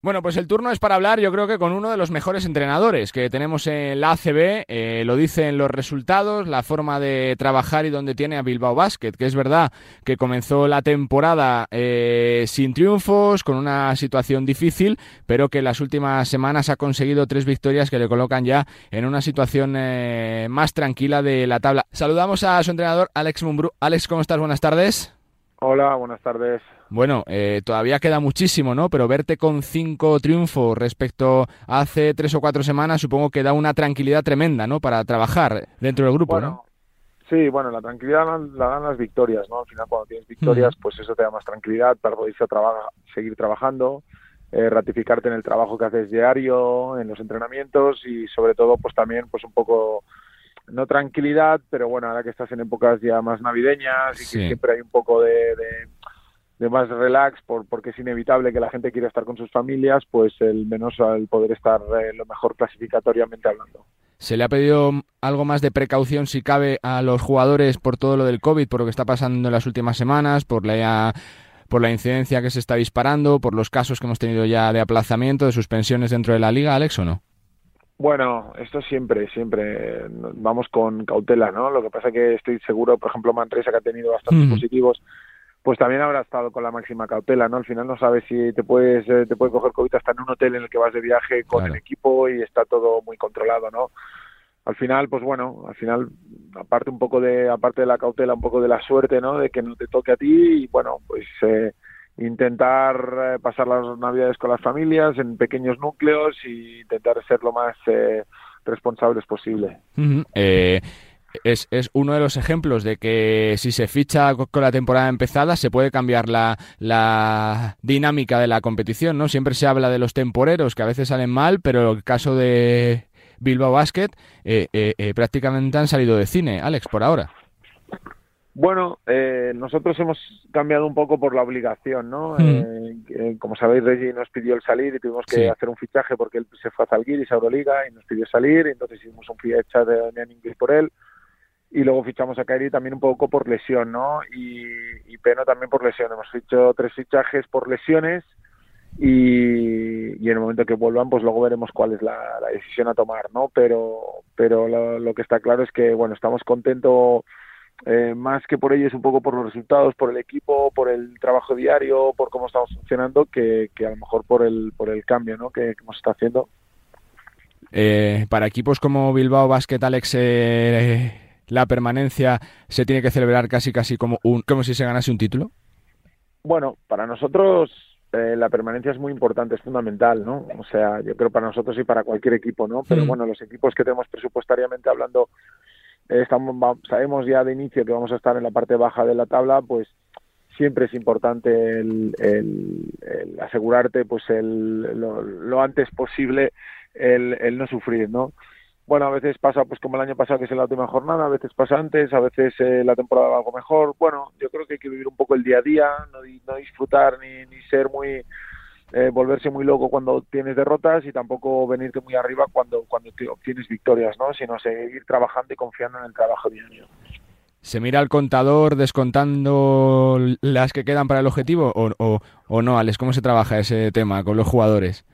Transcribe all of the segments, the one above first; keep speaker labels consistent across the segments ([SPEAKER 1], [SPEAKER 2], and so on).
[SPEAKER 1] Bueno, pues el turno es para hablar, yo creo que con uno de los mejores entrenadores que tenemos en la ACB, eh, lo dicen los resultados, la forma de trabajar y donde tiene a Bilbao Basket, que es verdad que comenzó la temporada eh, sin triunfos, con una situación difícil, pero que en las últimas semanas ha conseguido tres victorias que le colocan ya en una situación eh, más tranquila de la tabla. Saludamos a su entrenador, Alex Mumbrú. Alex, ¿cómo estás? Buenas tardes.
[SPEAKER 2] Hola, buenas tardes.
[SPEAKER 1] Bueno, eh, todavía queda muchísimo, ¿no? Pero verte con cinco triunfos respecto a hace tres o cuatro semanas, supongo que da una tranquilidad tremenda, ¿no? Para trabajar dentro del grupo, ¿no?
[SPEAKER 2] Sí, bueno, la tranquilidad la dan las victorias, ¿no? Al final, cuando tienes victorias, pues eso te da más tranquilidad para poder seguir trabajando, eh, ratificarte en el trabajo que haces diario, en los entrenamientos y sobre todo, pues también, pues un poco no tranquilidad, pero bueno, ahora que estás en épocas ya más navideñas y que siempre hay un poco de, de, más relax por, porque es inevitable que la gente quiera estar con sus familias, pues el menos el poder estar eh, lo mejor clasificatoriamente hablando.
[SPEAKER 1] ¿Se le ha pedido algo más de precaución, si cabe, a los jugadores por todo lo del COVID, por lo que está pasando en las últimas semanas, por la, por la incidencia que se está disparando, por los casos que hemos tenido ya de aplazamiento, de suspensiones dentro de la liga, Alex, o no?
[SPEAKER 2] Bueno, esto siempre, siempre vamos con cautela, ¿no? Lo que pasa que estoy seguro, por ejemplo, Manresa que ha tenido bastantes positivos, pues también habrá estado con la máxima cautela, ¿no? Al final no sabes si te puedes eh, te puede coger COVID hasta en un hotel en el que vas de viaje con el equipo y está todo muy controlado, ¿no? Al final, pues bueno, al final aparte un poco de aparte de la cautela, un poco de la suerte, ¿no? De que no te toque a ti y bueno, pues eh, intentar eh, pasar las navidades con las familias en pequeños núcleos y intentar ser lo más eh, responsables posible.
[SPEAKER 1] Eh, es, es, uno de los ejemplos de que si se ficha con la temporada empezada se puede cambiar la, la dinámica de la competición, ¿no? Siempre se habla de los temporeros que a veces salen mal, pero el caso de Bilbao Basket prácticamente han salido de cine, Alex, por ahora.
[SPEAKER 2] Bueno, eh, nosotros hemos cambiado un poco por la obligación, ¿no? Eh, como sabéis, Reggie nos pidió el salir y tuvimos que hacer un fichaje porque él se fue a Zalgiris, a Euroliga, y nos pidió salir, y entonces hicimos un fichaje de inglés por él, y luego fichamos a Kairi también un poco por lesión, ¿no? Y, y Peno también por lesión. Hemos fichado tres fichajes por lesiones, y, y, en el momento que vuelvan pues luego veremos cuál es la, decisión a tomar no pero pero lo, que está claro es que bueno estamos contentos eh, más que por ellos un poco por los resultados, por el equipo, por el trabajo diario, por cómo estamos funcionando, que, a lo mejor por el, por el cambio ¿no? que, hemos estado haciendo.
[SPEAKER 1] Eh, para equipos como Bilbao Basket, Alex, eh, la permanencia se tiene que celebrar casi casi como un como si se ganase un título.
[SPEAKER 2] Bueno, para nosotros la permanencia es muy importante, es fundamental, ¿no? O sea, yo creo para nosotros y para cualquier equipo, ¿no? Pero bueno, los equipos que tenemos presupuestariamente hablando estamos, sabemos ya de inicio que vamos a estar en la parte baja de la tabla, pues siempre es importante el, el, asegurarte pues el, lo, antes posible el, el, no sufrir, ¿no? Bueno, a veces pasa pues como el año pasado que es en la última jornada, a veces pasa antes, a veces eh, la temporada va algo mejor. Bueno, yo creo que hay que vivir un poco el día a día, no, no disfrutar ni, ser muy eh, volverse muy loco cuando tienes derrotas y tampoco venirte muy arriba cuando, cuando obtienes victorias, ¿no? sino seguir trabajando y confiando en el trabajo diario.
[SPEAKER 1] ¿Se mira al contador descontando las que quedan para el objetivo o, o, o no, Alex? ¿Cómo se trabaja ese tema con los jugadores?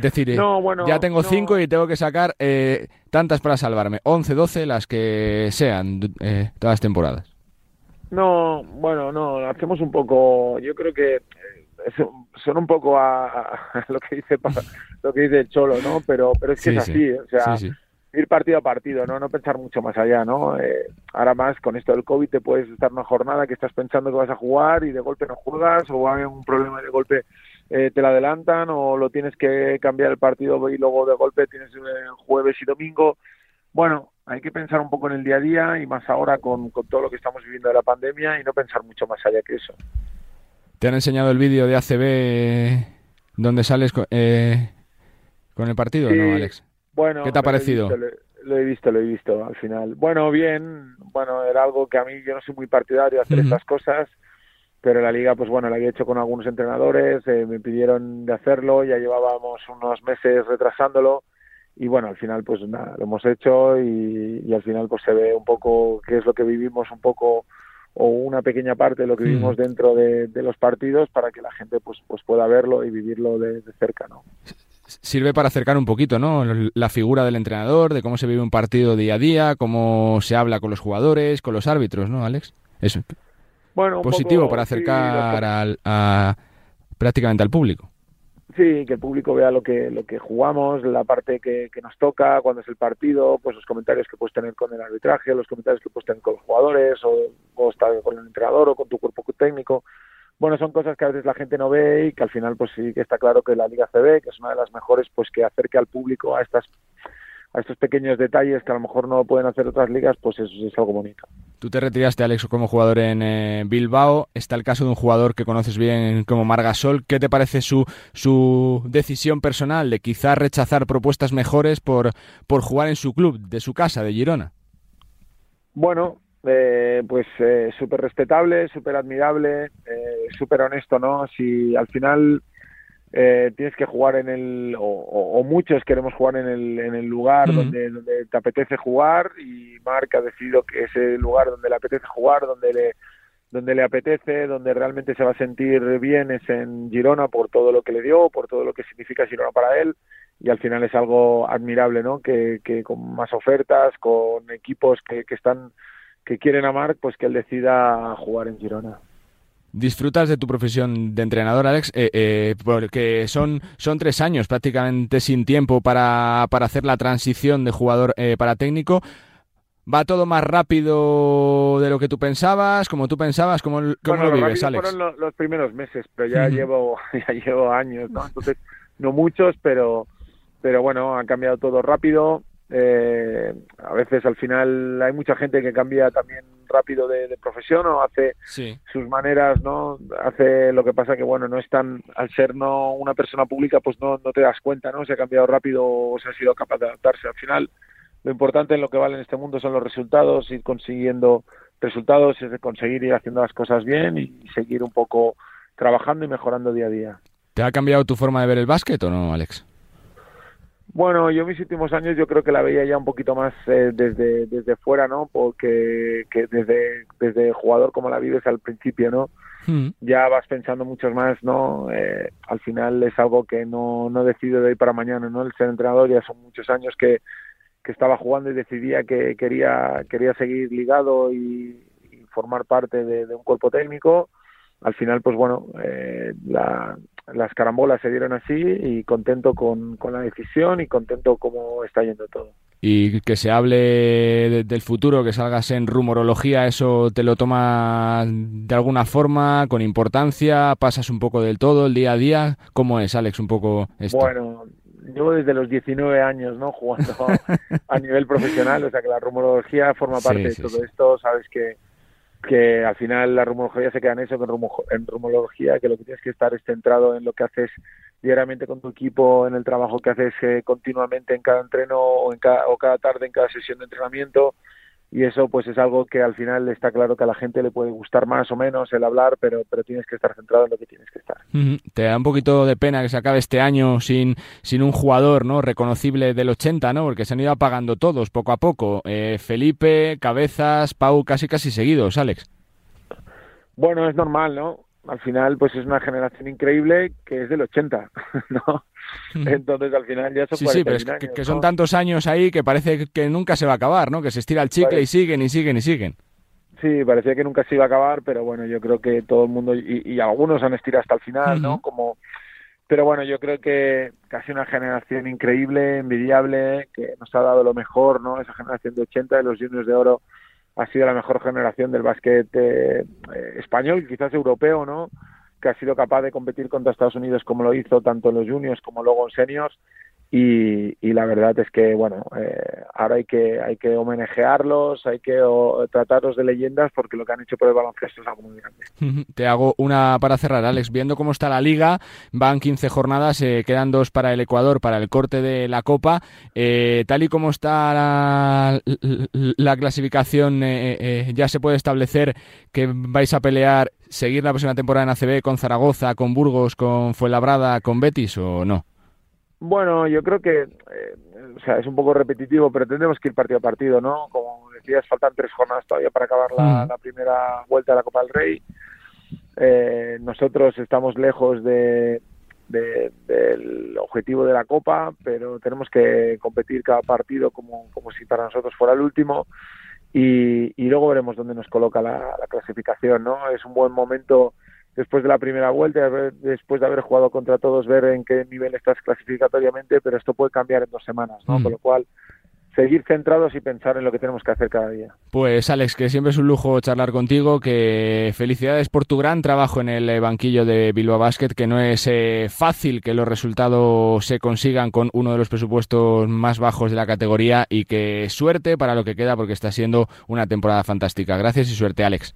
[SPEAKER 1] Decir, eh, ya tengo cinco y tengo que sacar eh, tantas para salvarme, 11, 12, las que sean eh, todas las temporadas.
[SPEAKER 2] No, bueno, no, hacemos un poco, yo creo que son un poco a, lo que dice lo que dice el Cholo, ¿no? Pero pero es que es así, o sea, ir partido a partido, no no pensar mucho más allá, ¿no? Eh, ahora más con esto del COVID te puedes estar una jornada que estás pensando que vas a jugar y de golpe no juegas o hay un problema de golpe eh, te la adelantan o lo tienes que cambiar el partido y luego de golpe tienes eh, jueves y domingo. Bueno, hay que pensar un poco en el día a día y más ahora con, con todo lo que estamos viviendo de la pandemia y no pensar mucho más allá que eso.
[SPEAKER 1] ¿Te han enseñado el vídeo de ACB donde sales eh, con el partido, no, Alex?
[SPEAKER 2] Bueno,
[SPEAKER 1] ¿qué te ha parecido?
[SPEAKER 2] Lo he, visto, lo he visto, al final. Bueno, bien, bueno, era algo que a mí yo no soy muy partidario de hacer estas cosas, pero la liga, pues bueno, la había hecho con algunos entrenadores, eh, me pidieron de hacerlo, ya llevábamos unos meses retrasándolo y bueno, al final pues nada, lo hemos hecho y, y al final pues se ve un poco qué es lo que vivimos un poco o una pequeña parte de lo que mm. vivimos dentro de, los partidos para que la gente pues pues pueda verlo y vivirlo de, cerca no
[SPEAKER 1] sirve para acercar un poquito no la figura del entrenador de cómo se vive un partido día a día cómo se habla con los jugadores con los árbitros no Alex eso bueno positivo para acercar al, a prácticamente al público
[SPEAKER 2] Sí, que el público vea lo que lo que jugamos, la parte que, que, nos toca, cuando es el partido, pues los comentarios que puedes tener con el arbitraje, los comentarios que puedes tener con los jugadores, o, o estar con el entrenador o con tu cuerpo técnico. Bueno, son cosas que a veces la gente no ve y que al final pues sí que está claro que la Liga CB, que es una de las mejores, pues que acerque al público a estas a estos pequeños detalles que a lo mejor no pueden hacer otras ligas, pues eso es algo bonito.
[SPEAKER 1] Tú te retiraste, Alex, como jugador en eh, Bilbao. Está el caso de un jugador que conoces bien como Margasol. ¿Qué te parece su, su decisión personal de quizás rechazar propuestas mejores por, por jugar en su club, de su casa, de Girona?
[SPEAKER 2] Bueno, eh, pues eh, súper respetable, súper admirable, súper honesto, ¿no? Si al final eh, tienes que jugar en el, o, muchos queremos jugar en el, en el lugar donde, donde te apetece jugar y Marc ha decidido que ese lugar donde le apetece jugar, donde le, donde le apetece, donde realmente se va a sentir bien es en Girona por todo lo que le dio, por todo lo que significa Girona para él. Y al final es algo admirable, ¿no? Que, que con más ofertas, con equipos que, que están que quieren a Marc, pues que él decida jugar en Girona
[SPEAKER 1] disfrutas de tu profesión de entrenador, Alex, eh, eh, porque son, son tres años prácticamente sin tiempo para, para hacer la transición de jugador eh, para técnico. ¿Va todo más rápido de lo que tú pensabas? ¿Como tú pensabas? ¿Cómo, cómo lo vives, Alex?
[SPEAKER 2] Fueron los, primeros meses, pero ya, llevo, ya llevo años, ¿no? Entonces, no muchos, pero, pero bueno, ha cambiado todo rápido. Eh, a veces al final hay mucha gente que cambia también rápido de, profesión o hace sus maneras, ¿no? Hace lo que pasa que, bueno, no es tan, al ser no una persona pública, pues no, no te das cuenta, ¿no? Se ha cambiado rápido o se ha sido capaz de adaptarse. Al final, lo importante en lo que vale en este mundo son los resultados, ir consiguiendo resultados, es conseguir ir haciendo las cosas bien y seguir un poco trabajando y mejorando día a día.
[SPEAKER 1] ¿Te ha cambiado tu forma de ver el básquet o no, Alex?
[SPEAKER 2] Bueno, yo mis últimos años yo creo que la veía ya un poquito más eh, desde, desde fuera, ¿no? Porque que desde, desde jugador como la vives al principio, ¿no? Hmm. Ya vas pensando mucho más, ¿no? Eh, al final es algo que no, no decido de hoy para mañana, ¿no? El ser entrenador ya son muchos años que, que estaba jugando y decidía que quería, quería seguir ligado y, formar parte de, de, un cuerpo técnico. Al final, pues bueno, eh, la, las carambolas se dieron así y contento con, con la decisión y contento cómo está yendo todo.
[SPEAKER 1] Y que se hable del futuro, que salgas en rumorología, ¿eso te lo tomas de alguna forma, con importancia? ¿Pasas un poco del todo el día a día? ¿Cómo es, Alex, un poco esto?
[SPEAKER 2] Bueno, yo desde los 19 años, ¿no? Jugando a nivel profesional, o sea que la rumorología forma parte de todo esto, sabes que que al final la rumorología se queda en eso, en rumorología, que lo que tienes que estar es centrado en lo que haces diariamente con tu equipo, en el trabajo que haces eh, continuamente en cada entreno o, en cada, o cada tarde en cada sesión de entrenamiento y eso pues es algo que al final está claro que a la gente le puede gustar más o menos el hablar, pero, pero tienes que estar centrado en lo que tienes que estar.
[SPEAKER 1] Te da un poquito de pena que se acabe este año sin, sin un jugador no reconocible del 80, ¿no? Porque se han ido apagando todos poco a poco. Eh, Felipe, Cabezas, Pau, casi casi seguidos, Alex.
[SPEAKER 2] Bueno, es normal, ¿no? Al final pues es una generación increíble que es del 80, ¿no? Entonces al final ya son
[SPEAKER 1] sí, sí, pero es que, son tantos años ahí que parece que nunca se va a acabar, ¿no? Que se estira el chicle y siguen y siguen y siguen.
[SPEAKER 2] Sí, parecía que nunca se iba a acabar, pero bueno, yo creo que todo el mundo y, algunos han estirado hasta el final, ¿no? Como pero bueno, yo creo que casi una generación increíble, envidiable, que nos ha dado lo mejor, ¿no? Esa generación de 80 de los juniors de oro ha sido la mejor generación del básquet eh, eh, español, quizás europeo, ¿no? que ha sido capaz de competir contra Estados Unidos como lo hizo tanto en los juniors como luego en seniors y, y, la verdad es que bueno eh, ahora hay que hay que homenajearlos hay que tratarlos de leyendas porque lo que han hecho por el baloncesto es algo muy grande.
[SPEAKER 1] Te hago una para cerrar Alex. Viendo cómo está la liga van 15 jornadas eh, quedan dos para el Ecuador para el corte de la Copa. Eh, tal y como está la, la clasificación ya se puede establecer que vais a pelear seguir la próxima temporada en ACB con Zaragoza con Burgos con Fuenlabrada con Betis o no
[SPEAKER 2] bueno, yo creo que, eh, o sea, es un poco repetitivo, pero tendremos que ir partido a partido, ¿no? Como tranquilidad, faltan tres jornadas todavía para acabar la, primera vuelta de la Copa del Rey. Eh, nosotros estamos lejos de, del objetivo de la Copa, pero tenemos que competir cada partido como, como si para nosotros fuera el último y, luego veremos dónde nos coloca la, clasificación, ¿no? Es un buen momento después de la primera vuelta, después de haber jugado contra todos, ver en qué nivel estás clasificatoriamente, pero esto puede cambiar en dos semanas, ¿no? Mm. Con lo cual, seguir centrados y pensar en lo que tenemos que hacer cada día.
[SPEAKER 1] Pues Alex, que siempre es un lujo charlar contigo, que felicidades por tu gran trabajo en el eh, banquillo de Bilbao Basket, que no es eh, fácil que los resultados se consigan con uno de los presupuestos más bajos de la categoría y que suerte para lo que queda porque está siendo una temporada fantástica. Gracias y suerte Alex.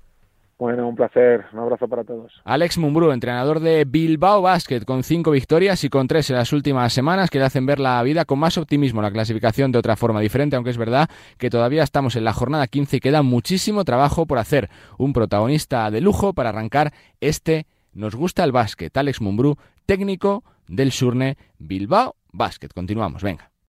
[SPEAKER 2] Bueno, un placer. Un abrazo para todos.
[SPEAKER 1] Alex Mumbrú, entrenador de Bilbao Basket, con cinco victorias y con tres en las últimas semanas, que le hacen ver la vida con más optimismo, la clasificación de otra forma diferente, aunque es verdad que todavía estamos en la jornada 15 y queda muchísimo trabajo por hacer. Un protagonista de lujo para arrancar este Nos gusta el básquet. Alex Mumbrú, técnico del Surne Bilbao Basket. Continuamos, venga.